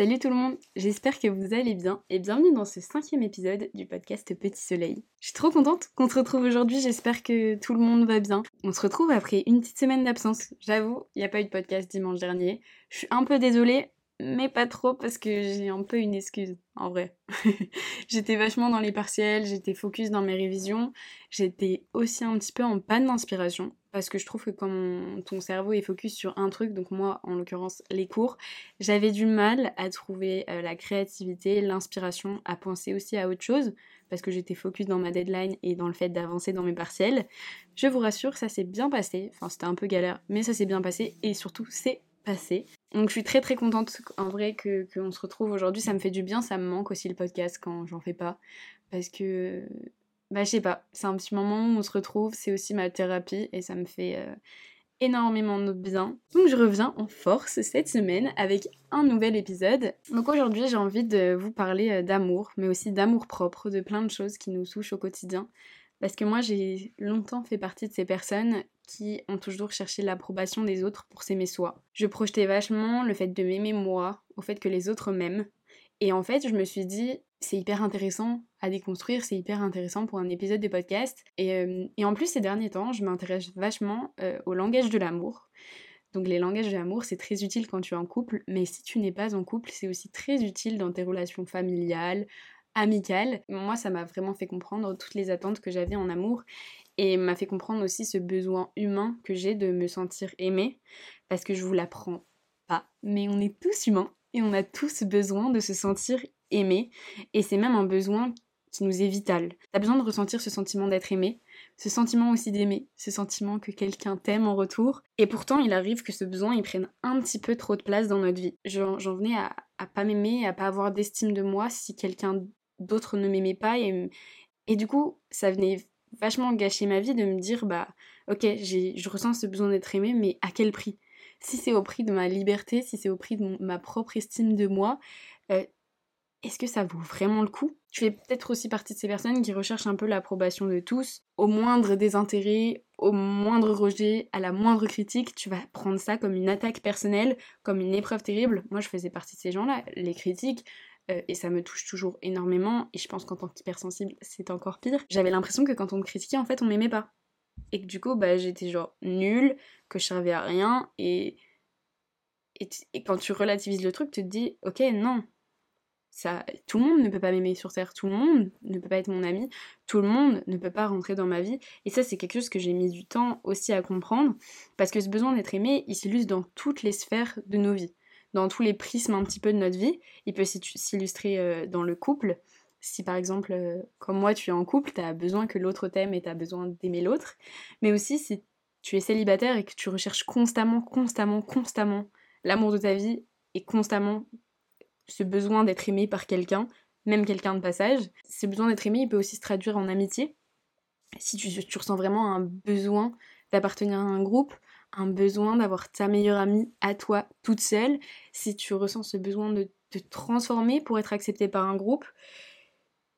Salut tout le monde, j'espère que vous allez bien et bienvenue dans ce cinquième épisode du podcast Petit Soleil. Je suis trop contente qu'on se retrouve aujourd'hui, j'espère que tout le monde va bien. On se retrouve après une petite semaine d'absence. J'avoue, il n'y a pas eu de podcast dimanche dernier. Je suis un peu désolée, mais pas trop parce que j'ai un peu une excuse, en vrai. j'étais vachement dans les partiels, j'étais focus dans mes révisions, j'étais aussi un petit peu en panne d'inspiration parce que je trouve que quand ton cerveau est focus sur un truc, donc moi en l'occurrence les cours, j'avais du mal à trouver euh, la créativité, l'inspiration, à penser aussi à autre chose parce que j'étais focus dans ma deadline et dans le fait d'avancer dans mes partiels. Je vous rassure, ça s'est bien passé, enfin c'était un peu galère, mais ça s'est bien passé et surtout c'est passé. Donc je suis très très contente en vrai que qu'on se retrouve aujourd'hui, ça me fait du bien, ça me manque aussi le podcast quand j'en fais pas parce que bah je sais pas, c'est un petit moment où on se retrouve, c'est aussi ma thérapie et ça me fait euh, énormément de bien. Donc je reviens en force cette semaine avec un nouvel épisode. Donc aujourd'hui j'ai envie de vous parler euh, d'amour, mais aussi d'amour propre, de plein de choses qui nous touchent au quotidien. Parce que moi j'ai longtemps fait partie de ces personnes qui ont toujours cherché l'approbation des autres pour s'aimer soi. Je projetais vachement le fait de m'aimer moi, au fait que les autres m'aiment. Et en fait, je me suis dit, c'est hyper intéressant à déconstruire, c'est hyper intéressant pour un épisode de podcast. Et, euh, en plus, ces derniers temps, je m'intéresse vachement euh, au langage de l'amour. Donc les langages de l'amour, c'est très utile quand tu es en couple, mais si tu n'es pas en couple, c'est aussi très utile dans tes relations familiales, amicales. Moi, ça m'a vraiment fait comprendre toutes les attentes que j'avais en amour et m'a fait comprendre aussi ce besoin humain que j'ai de me sentir aimée parce que je vous l'apprends pas, mais on est tous humains et on a tous besoin de se sentir aimé et c'est même un besoin qui nous est vital. T'as besoin de ressentir ce sentiment d'être aimé, ce sentiment aussi d'aimer, ce sentiment que quelqu'un t'aime en retour. Et pourtant, il arrive que ce besoin, il prenne un petit peu trop de place dans notre vie. J'en venais à, pas m'aimer, à pas avoir d'estime de moi si quelqu'un d'autre ne m'aimait pas. Et, et du coup, ça venait vachement gâcher ma vie de me dire bah ok je ressens ce besoin d'être aimé mais à quel prix? Si c'est au prix de ma liberté si c'est au prix de ma propre estime de moi euh, est-ce que ça vaut vraiment le coup? Tu fais peut-être aussi partie de ces personnes qui recherchent un peu l'approbation de tous. Au moindre désintérêt, au moindre rejet, à la moindre critique, tu vas prendre ça comme une attaque personnelle, comme une épreuve terrible. Moi, je faisais partie de ces gens-là. Les critiques, euh, et ça me touche toujours énormément, et je pense qu'en tant qu'hypersensible, c'est encore pire. J'avais l'impression que quand on me critiquait, en fait, on m'aimait pas. Et que du coup, bah, j'étais genre nulle, que je servais à rien, et... et, quand tu relativises le truc, tu te dis, ok, non, tout le monde ne peut pas m'aimer sur Terre, tout le monde ne peut pas être mon ami, tout le monde ne peut pas rentrer dans ma vie. Et ça, c'est quelque chose que j'ai mis du temps aussi à comprendre, parce que ce besoin d'être aimé, il s'illustre dans toutes les sphères de nos vies dans tous les prismes un petit peu de notre vie. Il peut s'illustrer euh, dans le couple. Si par exemple, euh, comme moi, tu es en couple, tu as besoin que l'autre t'aime et tu as besoin d'aimer l'autre. Mais aussi si tu es célibataire et que tu recherches constamment, constamment, constamment l'amour de ta vie et constamment ce besoin d'être aimé par quelqu'un, même quelqu'un de passage. Ce besoin d'être aimé, il peut aussi se traduire en amitié. Si tu, ressens vraiment un besoin d'appartenir à un groupe, un besoin d'avoir ta meilleure amie à toi toute seule, si tu ressens ce besoin de te transformer pour être accepté par un groupe,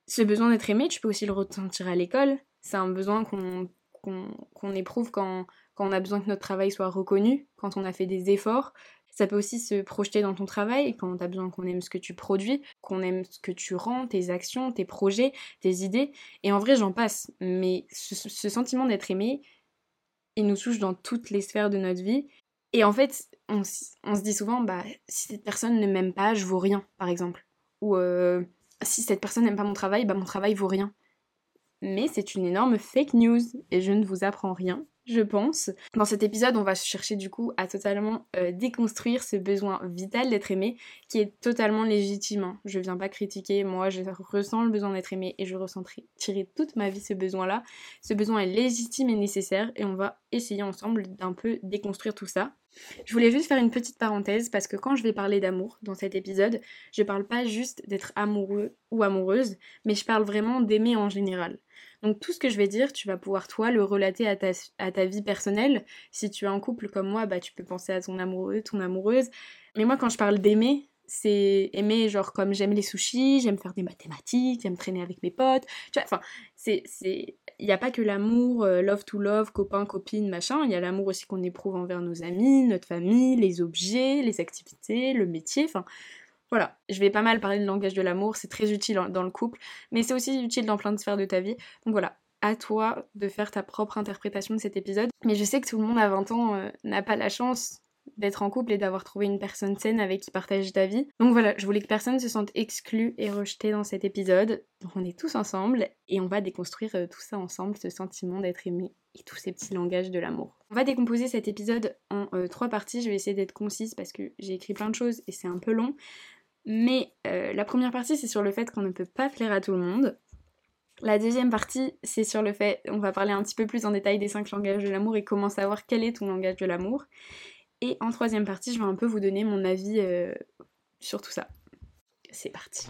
ce besoin d'être aimé, tu peux aussi le ressentir à l'école. C'est un besoin qu'on éprouve quand, quand on a besoin que notre travail soit reconnu, quand on a fait des efforts. Ça peut aussi se projeter dans ton travail, quand tu besoin qu'on aime ce que tu produis, qu'on aime ce que tu rends, tes actions, tes projets, tes idées. Et en vrai, j'en passe. Mais ce sentiment d'être aimé, il nous touche dans toutes les sphères de notre vie. Et en fait, on, se dit souvent, bah, si cette personne ne m'aime pas, je vaux rien, par exemple. Ou euh, si cette personne n'aime pas mon travail, bah, mon travail vaut rien. Mais c'est une énorme fake news et je ne vous apprends rien je pense. Dans cet épisode, on va chercher du coup à totalement euh, déconstruire ce besoin vital d'être aimé qui est totalement légitime. Hein. Je viens pas critiquer, moi je ressens le besoin d'être aimé et je ressenterai tirer toute ma vie ce besoin-là. Ce besoin est légitime et nécessaire et on va essayer ensemble d'un peu déconstruire tout ça. Je voulais juste faire une petite parenthèse parce que quand je vais parler d'amour dans cet épisode, je parle pas juste d'être amoureux ou amoureuse, mais je parle vraiment d'aimer en général. Donc tout ce que je vais dire, tu vas pouvoir toi le relater à ta, vie personnelle. Si tu es en couple comme moi, bah tu peux penser à ton amoureux, ton amoureuse. Mais moi quand je parle d'aimer, c'est aimer genre comme j'aime les sushis, j'aime faire des mathématiques, j'aime traîner avec mes potes. Tu vois, enfin, c'est c'est il n'y a pas que l'amour euh, love to love, copain, copine, machin, il y a l'amour aussi qu'on éprouve envers nos amis, notre famille, les objets, les activités, le métier, enfin Voilà, je vais pas mal parler de langage de l'amour, c'est très utile dans le couple, mais c'est aussi utile dans plein de sphères de ta vie. Donc voilà, à toi de faire ta propre interprétation de cet épisode. Mais je sais que tout le monde à 20 ans euh, n'a pas la chance d'être en couple et d'avoir trouvé une personne saine avec qui partager ta vie. Donc voilà, je voulais que personne se sente exclu et rejeté dans cet épisode. Donc on est tous ensemble et on va déconstruire euh, tout ça ensemble, ce sentiment d'être aimé et tous ces petits langages de l'amour. On va décomposer cet épisode en euh, trois parties, je vais essayer d'être concise parce que j'ai écrit plein de choses et c'est un peu long. Mais la première partie c'est sur le fait qu'on ne peut pas plaire à tout le monde. La deuxième partie, c'est sur le fait, on va parler un petit peu plus en détail des cinq langages de l'amour et comment savoir quel est ton langage de l'amour. Et en troisième partie, je vais un peu vous donner mon avis euh, sur tout ça. C'est parti.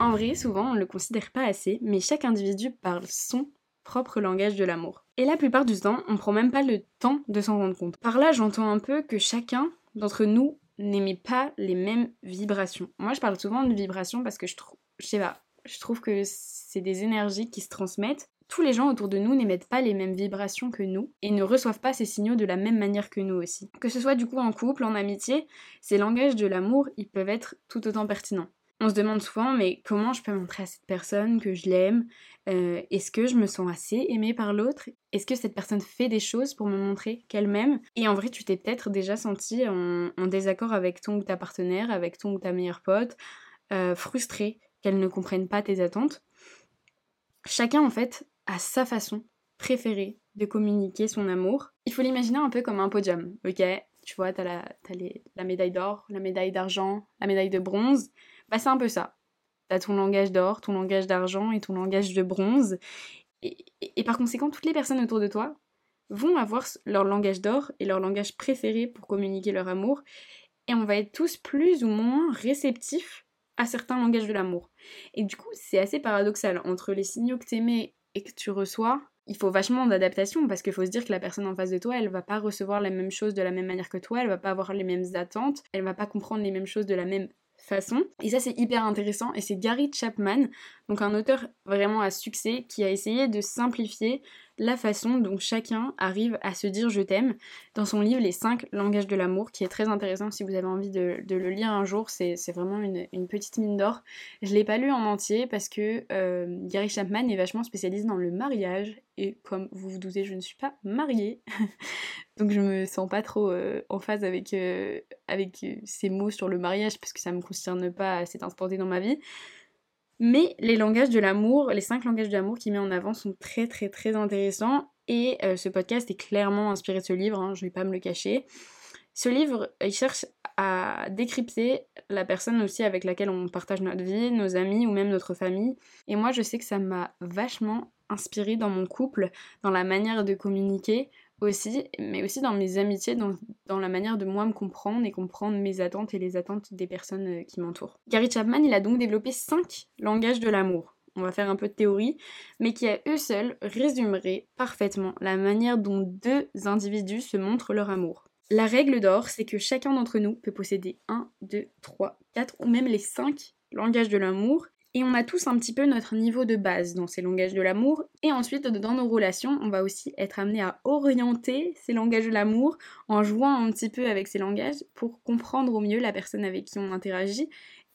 En vrai, souvent, on ne le considère pas assez, mais chaque individu parle son propre langage de l'amour. Et la plupart du temps, on prend même pas le temps de s'en rendre compte. Par là, j'entends un peu que chacun d'entre nous n'émet pas les mêmes vibrations. Moi, je parle souvent de vibrations parce que je trouve, je sais pas, je trouve que c'est des énergies qui se transmettent. Tous les gens autour de nous n'émettent pas les mêmes vibrations que nous et ne reçoivent pas ces signaux de la même manière que nous aussi. Que ce soit du coup en couple, en amitié, ces langages de l'amour, ils peuvent être tout autant pertinents. On se demande souvent, mais comment je peux montrer à cette personne que je l'aime? Euh, Est-ce que je me sens assez aimée par l'autre? Est-ce que cette personne fait des choses pour me montrer qu'elle m'aime? Et en vrai, tu t'es peut-être déjà senti en, désaccord avec ton ou ta partenaire, avec ton ou ta meilleure pote, euh, frustré qu'elle ne comprenne pas tes attentes. Chacun, en fait, a sa façon préférée de communiquer son amour. Il faut l'imaginer un peu comme un podium, ok? Tu vois, t'as la, la médaille d'or, la médaille d'argent, la médaille de bronze. Bah, c'est un peu ça. T'as ton langage d'or, ton langage d'argent et ton langage de bronze. Et, par conséquent, toutes les personnes autour de toi vont avoir leur langage d'or et leur langage préféré pour communiquer leur amour. Et on va être tous plus ou moins réceptifs à certains langages de l'amour. Et du coup, c'est assez paradoxal. Entre les signaux que t'aimais et que tu reçois, il faut vachement d'adaptation parce qu'il faut se dire que la personne en face de toi, elle va pas recevoir la même chose de la même manière que toi, elle va pas avoir les mêmes attentes, elle va pas comprendre les mêmes choses de la même façon. Et ça, c'est hyper intéressant. Et c'est Gary Chapman, donc un auteur vraiment à succès, qui a essayé de simplifier la façon dont chacun arrive à se dire je t'aime dans son livre Les 5 langages de l'amour, qui est très intéressant si vous avez envie de, le lire un jour. C'est vraiment une, petite mine d'or. Je l'ai pas lu en entier parce que euh, Gary Chapman est vachement spécialisé dans le mariage. Et comme vous vous doutez, je ne suis pas mariée. Donc je me sens pas trop euh, en phase avec, euh, avec ces mots sur le mariage parce que ça me concerne pas à cet instant dans ma vie. Mais les langages de l'amour, les cinq langages de l'amour qu'il met en avant sont très très très intéressants et euh, ce podcast est clairement inspiré de ce livre, hein, je vais pas me le cacher. Ce livre, il cherche à décrypter la personne aussi avec laquelle on partage notre vie, nos amis ou même notre famille. Et moi, je sais que ça m'a vachement inspiré dans mon couple, dans la manière de communiquer, aussi, mais aussi dans mes amitiés, dans, la manière de moi me comprendre et comprendre mes attentes et les attentes des personnes euh, qui m'entourent. Gary Chapman, il a donc développé cinq langages de l'amour. On va faire un peu de théorie, mais qui à eux seuls résumeraient parfaitement la manière dont deux individus se montrent leur amour. La règle d'or, c'est que chacun d'entre nous peut posséder un, deux, trois, quatre ou même les cinq langages de l'amour et on a tous un petit peu notre niveau de base dans ces langages de l'amour. Et ensuite, dans nos relations, on va aussi être amené à orienter ces langages de l'amour en jouant un petit peu avec ces langages pour comprendre au mieux la personne avec qui on interagit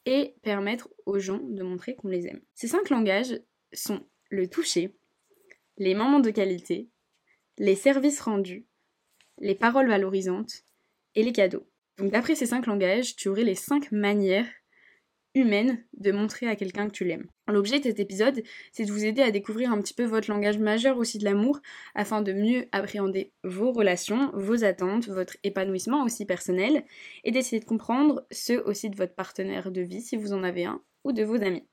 et permettre aux gens de montrer qu'on les aime. Ces cinq langages sont le toucher, les moments de qualité, les services rendus, les paroles valorisantes et les cadeaux. Donc d'après ces cinq langages, tu aurais les cinq manières humaine de montrer à quelqu'un que tu l'aimes. L'objet de cet épisode, c'est de vous aider à découvrir un petit peu votre langage majeur aussi de l'amour, afin de mieux appréhender vos relations, vos attentes, votre épanouissement aussi personnel, et d'essayer de comprendre ceux aussi de votre partenaire de vie, si vous en avez un, ou de vos amis.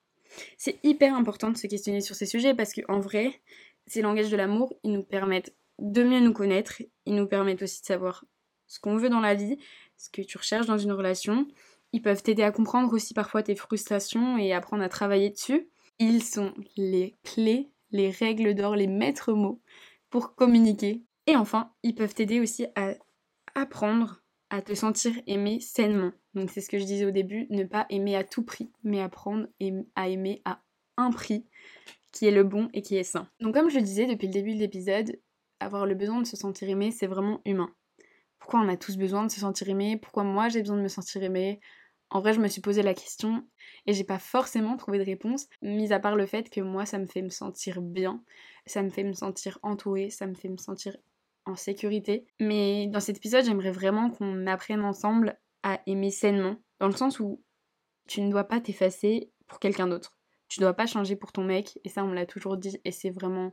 C'est hyper important de se questionner sur ces sujets parce qu'en vrai, ces langages de l'amour, ils nous permettent de mieux nous connaître, ils nous permettent aussi de savoir ce qu'on veut dans la vie, ce que tu recherches dans une relation, ils peuvent t'aider à comprendre aussi parfois tes frustrations et apprendre à travailler dessus. Ils sont les clés, les règles d'or, les maîtres mots pour communiquer. Et enfin, ils peuvent t'aider aussi à apprendre à te sentir aimé sainement. Donc c'est ce que je disais au début, ne pas aimer à tout prix, mais apprendre à aimer à un prix qui est le bon et qui est sain. Donc comme je disais depuis le début de l'épisode, avoir le besoin de se sentir aimé, c'est vraiment humain. Pourquoi on a tous besoin de se sentir aimé? Pourquoi moi j'ai besoin de me sentir aimé? En vrai, je me suis posé la question et j'ai pas forcément trouvé de réponse, mis à part le fait que moi ça me fait me sentir bien, ça me fait me sentir entourée, ça me fait me sentir en sécurité. Mais dans cet épisode, j'aimerais vraiment qu'on apprenne ensemble à aimer sainement, dans le sens où tu ne dois pas t'effacer pour quelqu'un d'autre. Tu dois pas changer pour ton mec, et ça on me l'a toujours dit, et c'est vraiment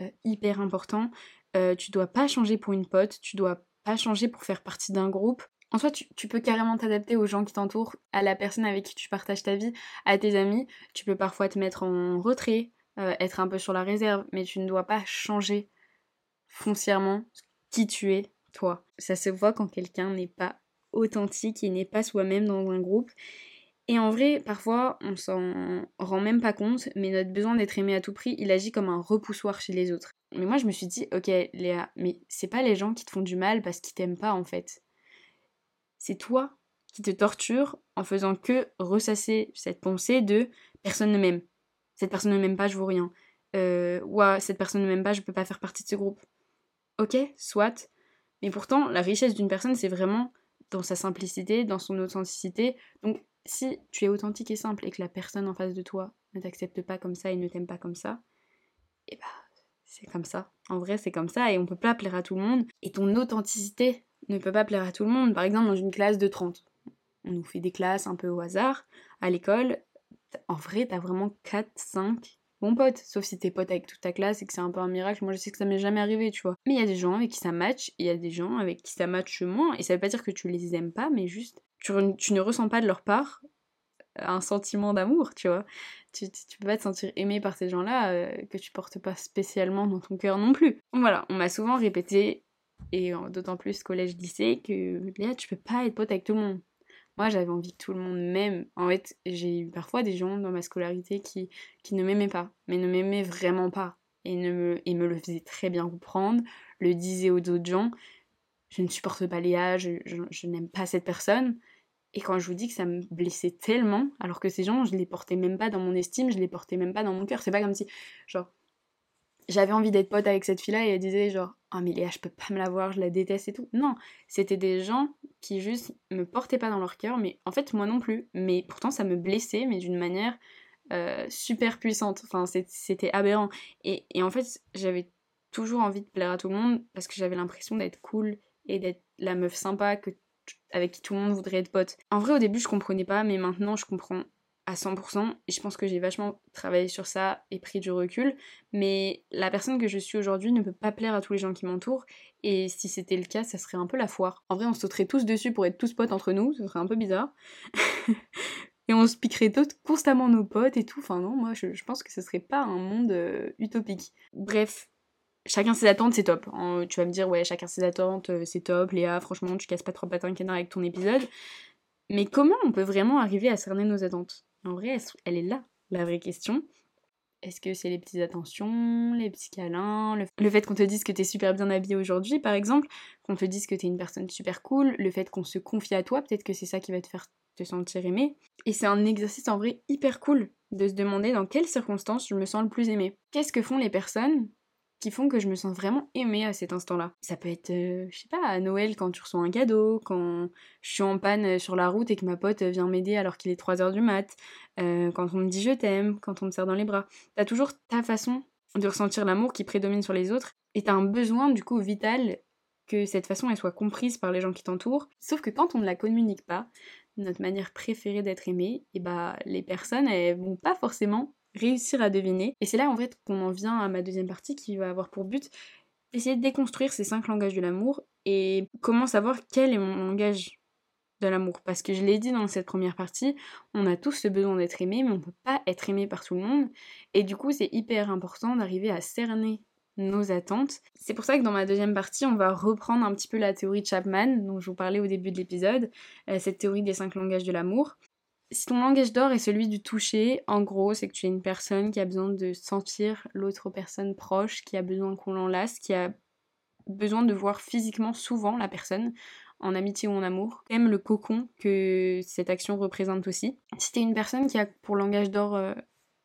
euh, hyper important. Euh, tu dois pas changer pour une pote, tu dois pas changer pour faire partie d'un groupe. En soi, tu, peux carrément t'adapter aux gens qui t'entourent, à la personne avec qui tu partages ta vie, à tes amis. Tu peux parfois te mettre en retrait, euh, être un peu sur la réserve, mais tu ne dois pas changer foncièrement qui tu es, toi. Ça se voit quand quelqu'un n'est pas authentique et n'est pas soi-même dans un groupe. Et en vrai, parfois, on s'en rend même pas compte, mais notre besoin d'être aimé à tout prix, il agit comme un repoussoir chez les autres. Mais moi, je me suis dit, ok, Léa, mais c'est pas les gens qui te font du mal parce qu'ils t'aiment pas, en fait. C'est toi qui te torture en faisant que ressasser cette pensée de personne ne m'aime. Cette personne ne m'aime pas, je vaux rien. Euh, ou cette personne ne m'aime pas, je peux pas faire partie de ce groupe. Ok, soit. Mais pourtant, la richesse d'une personne, c'est vraiment dans sa simplicité, dans son authenticité. Donc, si tu es authentique et simple et que la personne en face de toi ne t'accepte pas comme ça et ne t'aime pas comme ça, et eh bah c'est comme ça. En vrai, c'est comme ça et on peut pas plaire à tout le monde. Et ton authenticité ne peut pas plaire à tout le monde. Par exemple, dans une classe de 30, on nous fait des classes un peu au hasard à l'école. En vrai, t'as vraiment 4, 5 bons potes. Sauf si t'es pote avec toute ta classe et que c'est un peu un miracle. Moi, je sais que ça m'est jamais arrivé, tu vois. Mais il y a des gens avec qui ça match et il y a des gens avec qui ça match moins. Et ça veut pas dire que tu les aimes pas, mais juste tu, ne ressens pas de leur part un sentiment d'amour, tu vois. Tu, tu, peux pas te sentir aimé par ces gens-là euh, que tu portes pas spécialement dans ton cœur non plus. Voilà, on m'a souvent répété, et d'autant plus collège-lycée, que Léa, tu peux pas être pote avec tout le monde. Moi, j'avais envie que tout le monde m'aime. En fait, j'ai eu parfois des gens dans ma scolarité qui, qui ne m'aimaient pas, mais ne m'aimaient vraiment pas. Et, ne me, et me le faisaient très bien comprendre, le disaient aux autres gens. Je ne supporte pas Léa, je, je n'aime pas cette personne. Et quand je vous dis que ça me blessait tellement, alors que ces gens, je les portais même pas dans mon estime, je les portais même pas dans mon cœur. C'est pas comme si, genre, j'avais envie d'être pote avec cette fille-là et elle disait, genre, oh mais Léa, je peux pas me la voir, je la déteste et tout. Non, c'était des gens qui juste me portaient pas dans leur cœur, mais en fait, moi non plus. Mais pourtant, ça me blessait, mais d'une manière euh, super puissante. Enfin, c'était aberrant. Et, et en fait, j'avais toujours envie de plaire à tout le monde parce que j'avais l'impression d'être cool et d'être la meuf sympa que avec qui tout le monde voudrait être pote. En vrai, au début, je comprenais pas, mais maintenant, je comprends à 100%. Et je pense que j'ai vachement travaillé sur ça et pris du recul. Mais la personne que je suis aujourd'hui ne peut pas plaire à tous les gens qui m'entourent. Et si c'était le cas, ça serait un peu la foire. En vrai, on sauterait tous dessus pour être tous potes entre nous. Ce serait un peu bizarre. et on se piquerait tous constamment nos potes et tout. Enfin non, moi je, pense que ce serait pas un monde euh, utopique. Bref, chacun ses attentes, c'est top. tu vas me dire, ouais, chacun ses attentes, euh, c'est top. Léa, franchement, tu casses pas trop patin canard avec ton épisode. Mais comment on peut vraiment arriver à cerner nos attentes? En vrai, elle est là, la vraie question. Est-ce que c'est les petites attentions, les petits câlins, le, fait qu'on te dise que t'es super bien habillé aujourd'hui, par exemple, qu'on te dise que t'es une personne super cool, le fait qu'on se confie à toi, peut-être que c'est ça qui va te faire te sentir aimé. Et c'est un exercice en vrai hyper cool de se demander dans quelles circonstances je me sens le plus aimé. Qu'est-ce que font les personnes font que je me sens vraiment aimée à cet instant-là. Ça peut être, euh, je sais pas, à Noël quand tu reçois un cadeau, quand je suis en panne euh, sur la route et que ma pote vient m'aider alors qu'il est 3h du mat, euh, quand on me dit je t'aime, quand on me serre dans les bras. T'as toujours ta façon de ressentir l'amour qui prédomine sur les autres et t'as un besoin du coup vital que cette façon elle soit comprise par les gens qui t'entourent. Sauf que quand on ne la communique pas, notre manière préférée d'être aimé, et bah les personnes elles vont pas forcément réussir à deviner. Et c'est là en fait qu'on en vient à ma deuxième partie qui va avoir pour but d'essayer de déconstruire ces cinq langages de l'amour et comment savoir quel est mon langage de l'amour. Parce que je l'ai dit dans cette première partie, on a tous ce besoin d'être aimé, mais on peut pas être aimé par tout le monde. Et du coup, c'est hyper important d'arriver à cerner nos attentes. C'est pour ça que dans ma deuxième partie, on va reprendre un petit peu la théorie de Chapman, dont je vous parlais au début de l'épisode, euh, cette théorie des cinq langages de l'amour si ton langage d'or est celui du toucher, en gros, c'est que tu es une personne qui a besoin de sentir l'autre personne proche, qui a besoin qu'on l'enlace, qui a besoin de voir physiquement souvent la personne, en amitié ou en amour. Aime le cocon que cette action représente aussi. Si t'es une personne qui a pour langage d'or euh,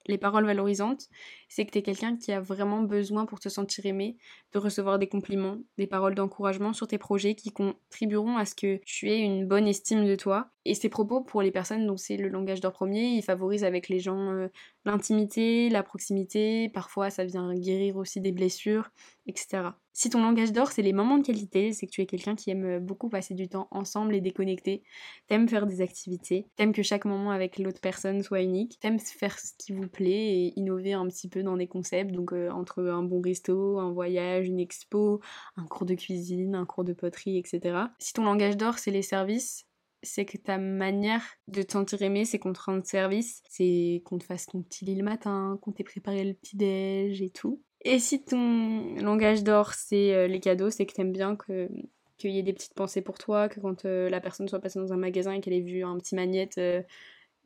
les paroles valorisantes, c'est que tu es quelqu'un qui a vraiment besoin pour te sentir aimé de recevoir des compliments, des paroles d'encouragement sur tes projets qui contribueront à ce que tu aies une bonne estime de toi. Et ces propos, pour les personnes dont c'est le langage d'or premier, ils favorisent avec les gens euh, l'intimité, la proximité, parfois ça vient guérir aussi des blessures, etc. Si ton langage d'or, c'est les moments de qualité, c'est que tu es quelqu'un qui aime beaucoup passer du temps ensemble et déconnecté, t'aimes faire des activités, t'aimes que chaque moment avec l'autre personne soit unique, t'aimes faire ce qui vous plaît et innover un petit peu dans des concepts, donc euh, entre un bon resto, un voyage, une expo, un cours de cuisine, un cours de poterie, etc. Si ton langage d'or, c'est les services, c'est que ta manière de te sentir aimé, c'est qu'on te rende service, c'est qu'on te fasse ton petit lit le matin, qu'on t'ait préparé le petit déj et tout. Et si ton langage d'or, c'est euh, les cadeaux, c'est que t'aimes bien que qu'il y ait des petites pensées pour toi, que quand euh, la personne soit passée dans un magasin et qu'elle ait vu un petit magnète, euh,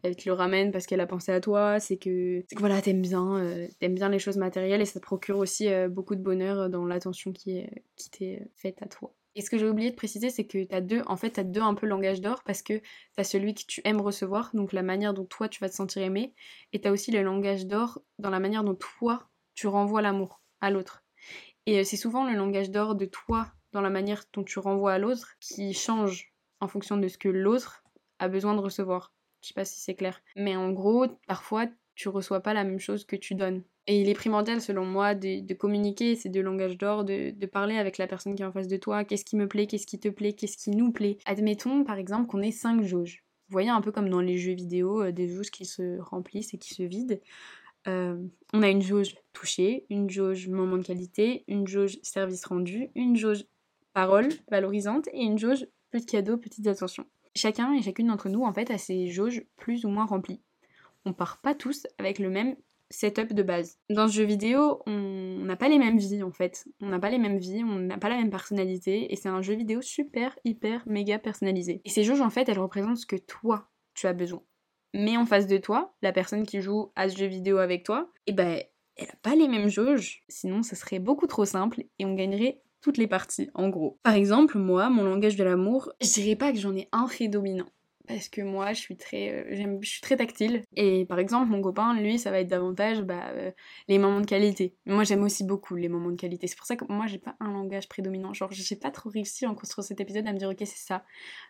elle te le ramène parce qu'elle a pensé à toi, c'est que, que voilà, t'aimes bien, t'aimes bien les choses matérielles et ça te procure aussi beaucoup de bonheur dans l'attention qui, qui t'est faite à toi. Et ce que j'ai oublié de préciser, c'est que t'as deux, en fait, t'as deux un peu langage d'or parce que t'as celui que tu aimes recevoir, donc la manière dont toi tu vas te sentir aimé, et t'as aussi le langage d'or dans la manière dont toi tu renvoies l'amour à l'autre. Et euh, c'est souvent le langage d'or de toi dans la manière dont tu renvoies à l'autre qui change en fonction de ce que l'autre a besoin de recevoir. Je sais pas si c'est clair. Mais en gros, parfois, tu reçois pas la même chose que tu donnes. Et il est primordial, selon moi, de, communiquer ces deux langages d'or, de, de, parler avec la personne qui est en face de toi, qu'est-ce qui me plaît, qu'est-ce qui te plaît, qu'est-ce qui nous plaît? Admettons, par exemple, qu'on ait cinq jauges. Vous voyez un peu comme dans les jeux vidéo, euh, des jauges qui se remplissent et qui se vident. Euh, on a une jauge touchée, une jauge moment de qualité, une jauge service rendu, une jauge parole valorisante et une jauge petit cadeau, petites attentions. Chacun et chacune d'entre nous, en fait, a ses jauges plus ou moins remplies. On part pas tous avec le même setup de base. Dans ce jeu vidéo, on n'a pas les mêmes vies en fait. On n'a pas les mêmes vies, on n'a pas la même personnalité et c'est un jeu vidéo super, hyper, méga personnalisé. Et ces jauges en fait, elles représentent ce que toi, tu as besoin mais en face de toi, la personne qui joue à ce jeu vidéo avec toi, eh ben elle a pas les mêmes jauges, sinon ça serait beaucoup trop simple et on gagnerait toutes les parties en gros. Par exemple, moi, mon langage de l'amour, je dirais pas que j'en ai un prédominant. Parce que moi, je suis très, euh, je suis très tactile. Et par exemple, mon copain, lui, ça va être davantage bah, euh, les moments de qualité. Moi, j'aime aussi beaucoup les moments de qualité. C'est pour ça que moi, j'ai pas un langage prédominant. Genre, j'ai pas trop réussi en construisant cet épisode à me dire, ok, c'est ça.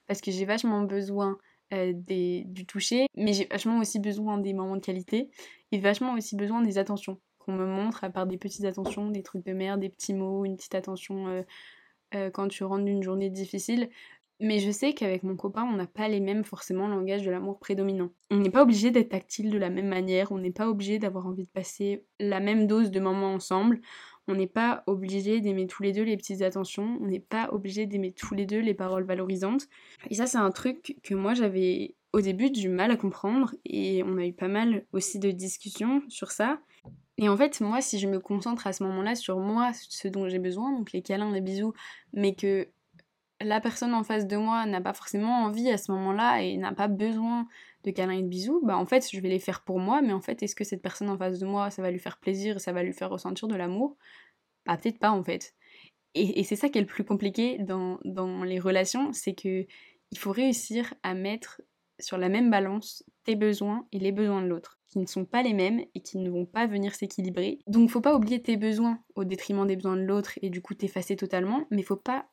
Parce que j'ai vachement besoin euh, du toucher, mais j'ai vachement aussi besoin des moments de qualité et vachement aussi besoin des attentions qu'on me montre à part des petites attentions, des trucs de merde, des petits mots, une petite attention quand tu rentres d'une journée difficile. Mais je sais qu'avec mon copain, on n'a pas les mêmes forcément langages de l'amour prédominant. On n'est pas obligé d'être tactile de la même manière, on n'est pas obligé d'avoir envie de passer la même dose de moments ensemble. On n'est pas obligé d'aimer tous les deux les petites attentions, on n'est pas obligé d'aimer tous les deux les paroles valorisantes. Et ça, c'est un truc que moi j'avais au début du mal à comprendre et on a eu pas mal aussi de discussions sur ça. Et en fait, moi, si je me concentre à ce moment-là sur moi, ce dont j'ai besoin, donc les câlins, les bisous, mais que la personne en face de moi n'a pas forcément envie à ce moment-là et n'a pas besoin de câlins et de bisous, bah en fait je vais les faire pour moi, mais en fait est-ce que cette personne en face de moi ça va lui faire plaisir, ça va lui faire ressentir de l'amour? Bah peut-être pas en fait. Et, c'est ça qui est le plus compliqué dans, dans les relations, c'est que il faut réussir à mettre sur la même balance tes besoins et les besoins de l'autre, qui ne sont pas les mêmes et qui ne vont pas venir s'équilibrer. Donc faut pas oublier tes besoins au détriment des besoins de l'autre et du coup t'effacer totalement, mais faut pas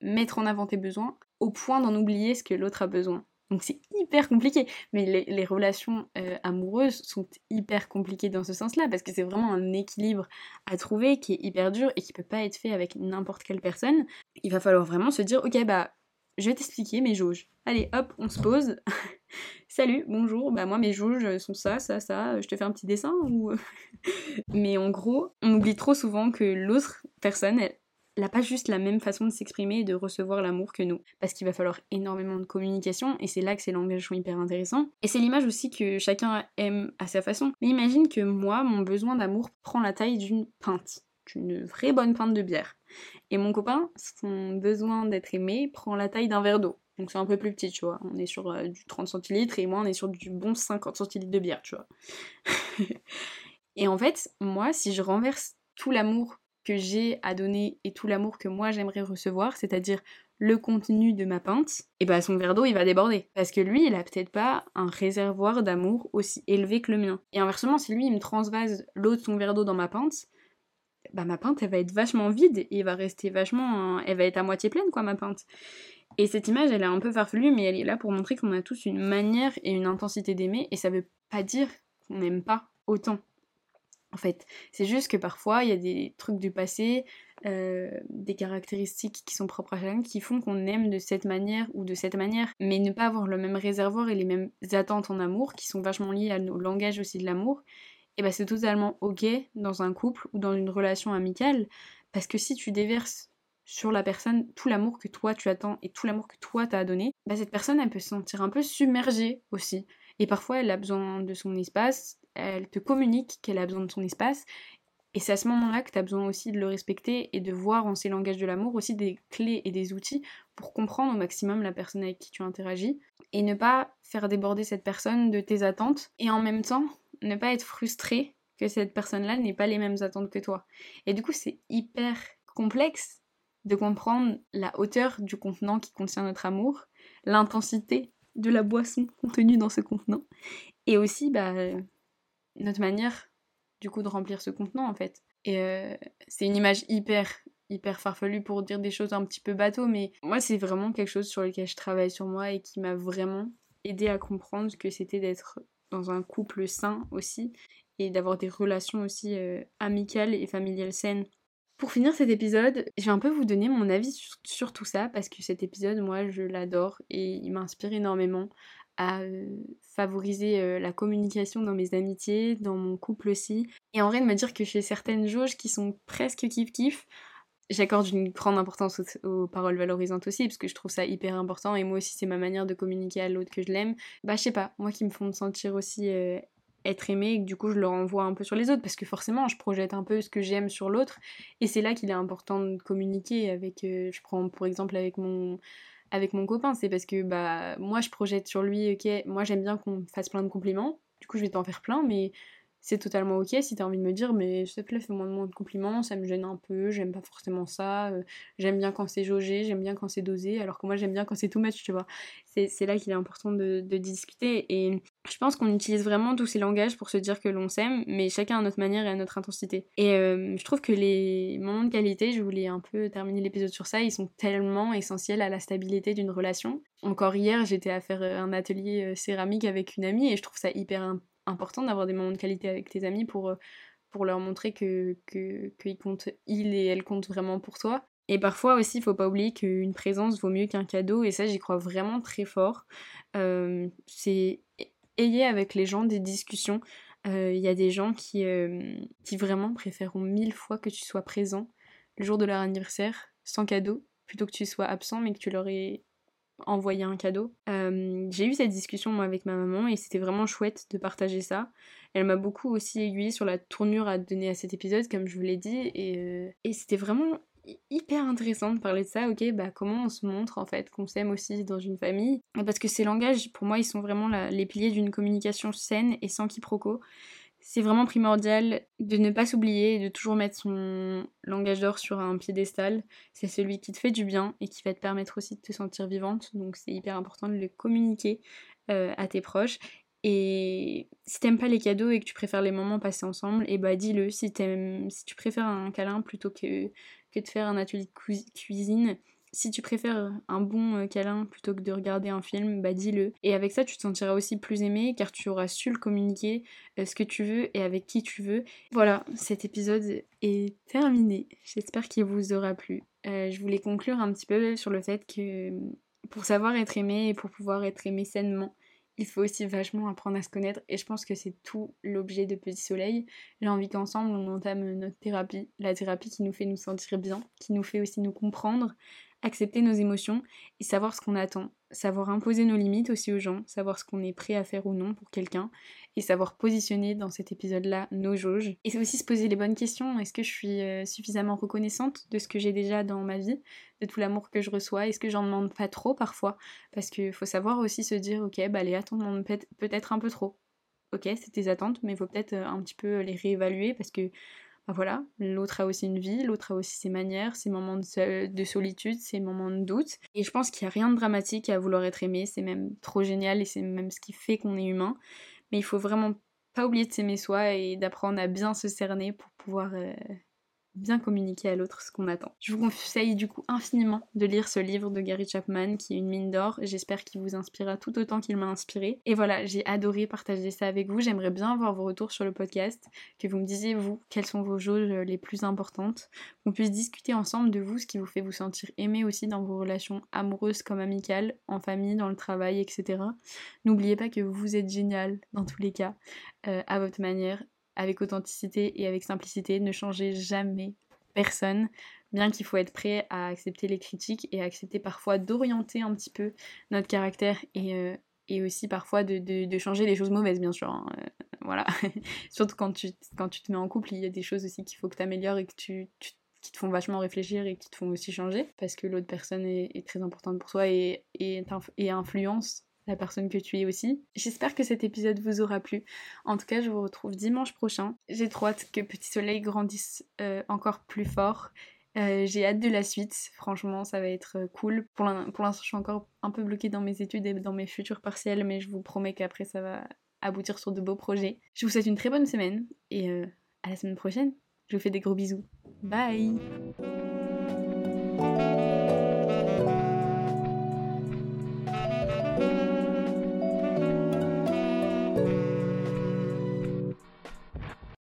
mettre en avant tes besoins au point d'en oublier ce que l'autre a besoin. Donc c'est hyper compliqué. Mais les, relations euh, amoureuses sont hyper compliquées dans ce sens-là, parce que c'est vraiment un équilibre à trouver qui est hyper dur et qui peut pas être fait avec n'importe quelle personne. Il va falloir vraiment se dire, ok bah je vais t'expliquer mes jauges. Allez hop, on se pose. Salut, bonjour, bah moi mes jauges sont ça, ça, ça, je te fais un petit dessin ou... Mais en gros, on oublie trop souvent que l'autre personne, elle, n'a pas juste la même façon de s'exprimer et de recevoir l'amour que nous. Parce qu'il va falloir énormément de communication, et c'est là que ces langages hyper intéressants. Et c'est l'image aussi que chacun aime à sa façon. Mais imagine que moi, mon besoin d'amour prend la taille d'une pinte, d'une vraie bonne pinte de bière. Et mon copain, son besoin d'être aimé prend la taille d'un verre d'eau. Donc c'est un peu plus petit, tu vois. On est sur euh, du 30 centilitres et moi on est sur du bon 50 centilitres de bière, tu vois. et en fait, moi, si je renverse tout l'amour que j'ai à donner et tout l'amour que moi j'aimerais recevoir, c'est-à-dire le contenu de ma pinte, et bah son verre d'eau il va déborder. Parce que lui, il a peut-être pas un réservoir d'amour aussi élevé que le mien. Et inversement, si lui il me transvase l'eau de son verre d'eau dans ma pinte, bah ma pinte elle va être vachement vide et va rester vachement. Elle va être à moitié pleine quoi ma pinte. Et cette image elle est un peu farfelue, mais elle est là pour montrer qu'on a tous une manière et une intensité d'aimer, et ça veut pas dire qu'on n'aime pas autant. En fait, c'est juste que parfois il y a des trucs du passé, euh, des caractéristiques qui sont propres à chacun qui font qu'on aime de cette manière ou de cette manière, mais ne pas avoir le même réservoir et les mêmes attentes en amour qui sont vachement liées à nos langages aussi de l'amour, et bah c'est totalement ok dans un couple ou dans une relation amicale, parce que si tu déverses sur la personne tout l'amour que toi tu attends et tout l'amour que toi t'as donné, bah cette personne elle peut se sentir un peu submergée aussi. Et parfois elle a besoin de son espace, elle te communique qu'elle a besoin de son espace, et c'est à ce moment-là que tu as besoin aussi de le respecter et de voir en ces langages de l'amour aussi des clés et des outils pour comprendre au maximum la personne avec qui tu interagis et ne pas faire déborder cette personne de tes attentes et en même temps ne pas être frustré que cette personne-là n'ait pas les mêmes attentes que toi. Et du coup, c'est hyper complexe de comprendre la hauteur du contenant qui contient notre amour, l'intensité de la boisson contenue dans ce contenant et aussi bah, notre manière du coup de remplir ce contenant en fait. Et euh, c'est une image hyper hyper farfelue pour dire des choses un petit peu bateau, mais moi c'est vraiment quelque chose sur lequel je travaille sur moi et qui m'a vraiment aidé à comprendre que c'était d'être dans un couple sain aussi et d'avoir des relations aussi euh, amicales et familiales saines. Pour finir cet épisode, je vais un peu vous donner mon avis sur, tout ça parce que cet épisode, moi, je l'adore et il m'inspire énormément à favoriser la communication dans mes amitiés, dans mon couple aussi. Et en vrai, de me dire que j'ai certaines jauges qui sont presque kiff-kiff, j'accorde une grande importance aux, paroles valorisantes aussi, parce que je trouve ça hyper important, et moi aussi c'est ma manière de communiquer à l'autre que je l'aime. Bah je sais pas, moi qui me font sentir aussi être aimé, et que du coup je le renvoie un peu sur les autres, parce que forcément je projette un peu ce que j'aime sur l'autre, et c'est là qu'il est important de communiquer avec, je prends pour exemple avec mon avec mon copain, c'est parce que bah moi je projette sur lui, ok, moi j'aime bien qu'on fasse plein de compliments, du coup je vais t'en faire plein, mais c'est totalement ok si t'as envie de me dire mais s'il te plaît fais-moi moins de compliments, ça me gêne un peu, j'aime pas forcément ça, euh, j'aime bien quand c'est jaugé, j'aime bien quand c'est dosé, alors que moi j'aime bien quand c'est tout much, tu vois. C'est là qu'il est important de, discuter et je pense qu'on utilise vraiment tous ces langages pour se dire que l'on s'aime, mais chacun à notre manière et à notre intensité. Et euh, je trouve que les moments de qualité, je voulais un peu terminer l'épisode sur ça, ils sont tellement essentiels à la stabilité d'une relation. Encore hier, j'étais à faire un atelier euh, céramique avec une amie et je trouve ça hyper important d'avoir des moments de qualité avec tes amis pour, euh, pour leur montrer que, que, comptent, il et elle comptent vraiment pour toi. Et parfois aussi, il faut pas oublier qu'une présence vaut mieux qu'un cadeau, et ça, j'y crois vraiment très fort. C'est ayez avec les gens des discussions. Euh, il y a des gens qui, qui vraiment préféreront mille fois que tu sois présent le jour de leur anniversaire sans cadeau, plutôt que tu sois absent mais que tu leur aies envoyer un cadeau. Euh, j'ai eu cette discussion moi avec ma maman et c'était vraiment chouette de partager ça. Elle m'a beaucoup aussi aiguillée sur la tournure à donner à cet épisode, comme je vous l'ai dit, et, euh, c'était vraiment hyper intéressant de parler de ça, ok, bah comment on se montre en fait qu'on s'aime aussi dans une famille? Parce que ces langages, pour moi, ils sont vraiment les piliers d'une communication saine et sans quiproquo c'est vraiment primordial de ne pas s'oublier et de toujours mettre son langage d'or sur un piédestal. C'est celui qui te fait du bien et qui va te permettre aussi de te sentir vivante. Donc c'est hyper important de le communiquer euh, à tes proches. Et si t'aimes pas les cadeaux et que tu préfères les moments passés ensemble, et eh bah dis-le. Si, tu préfères un câlin plutôt que, que de faire un atelier de cuisine, si tu préfères un bon euh, câlin plutôt que de regarder un film, bah dis-le. Et avec ça, tu te sentiras aussi plus aimé car tu auras su le communiquer euh, ce que tu veux et avec qui tu veux. Voilà, cet épisode est terminé. J'espère qu'il vous aura plu. Euh, je voulais conclure un petit peu sur le fait que pour savoir être aimé et pour pouvoir être aimé sainement, il faut aussi vachement apprendre à se connaître et je pense que c'est tout l'objet de Petit Soleil. J'ai envie qu'ensemble on entame notre thérapie, la thérapie qui nous fait nous sentir bien, qui nous fait aussi nous comprendre, accepter nos émotions et savoir ce qu'on attend, savoir imposer nos limites aussi aux gens, savoir ce qu'on est prêt à faire ou non pour quelqu'un et savoir positionner dans cet épisode-là nos jauges. Et c'est aussi se poser les bonnes questions. Est-ce que je suis euh, suffisamment reconnaissante de ce que j'ai déjà dans ma vie, de tout l'amour que je reçois? Est-ce que j'en demande pas trop parfois? Parce qu'il faut savoir aussi se dire, ok, bah les attentes demandent peut-être un peu trop. Ok, c'est tes attentes, mais il faut peut-être euh, un petit peu les réévaluer parce que voilà, l'autre a aussi une vie, l'autre a aussi ses manières, ses moments de, solitude, ses moments de doute. Et je pense qu'il n'y a rien de dramatique à vouloir être aimé, c'est même trop génial et c'est même ce qui fait qu'on est humain. Mais il faut vraiment pas oublier de s'aimer soi et d'apprendre à bien se cerner pour pouvoir euh, bien communiquer à l'autre ce qu'on attend. Je vous conseille du coup infiniment de lire ce livre de Gary Chapman qui est une mine d'or. J'espère qu'il vous inspirera tout autant qu'il m'a inspiré. Et voilà, j'ai adoré partager ça avec vous. J'aimerais bien avoir vos retours sur le podcast, que vous me disiez vous quelles sont vos jauges les plus importantes, qu'on puisse discuter ensemble de vous, ce qui vous fait vous sentir aimé aussi dans vos relations amoureuses comme amicales, en famille, dans le travail, etc. N'oubliez pas que vous êtes génial dans tous les cas, euh, à votre manière avec authenticité et avec simplicité. Ne changez jamais personne, bien qu'il faut être prêt à accepter les critiques et accepter parfois d'orienter un petit peu notre caractère et, euh, et aussi parfois de, de, changer les choses mauvaises, bien sûr. Hein. Euh, voilà. Surtout quand tu, quand tu te mets en couple, il y a des choses aussi qu'il faut que tu améliores et que tu, qui te font vachement réfléchir et qui te font aussi changer parce que l'autre personne est, est, très importante pour toi et, et, et influence la personne que tu es aussi. J'espère que cet épisode vous aura plu. En tout cas, je vous retrouve dimanche prochain. J'ai trop hâte que Petit Soleil grandisse euh, encore plus fort. Euh, j'ai hâte de la suite, franchement ça va être euh, cool. Pour l'instant je suis encore un peu bloquée dans mes études et dans mes futurs partiels, mais je vous promets qu'après ça va aboutir sur de beaux projets. Je vous souhaite une très bonne semaine et à la semaine prochaine. Je vous fais des gros bisous. Bye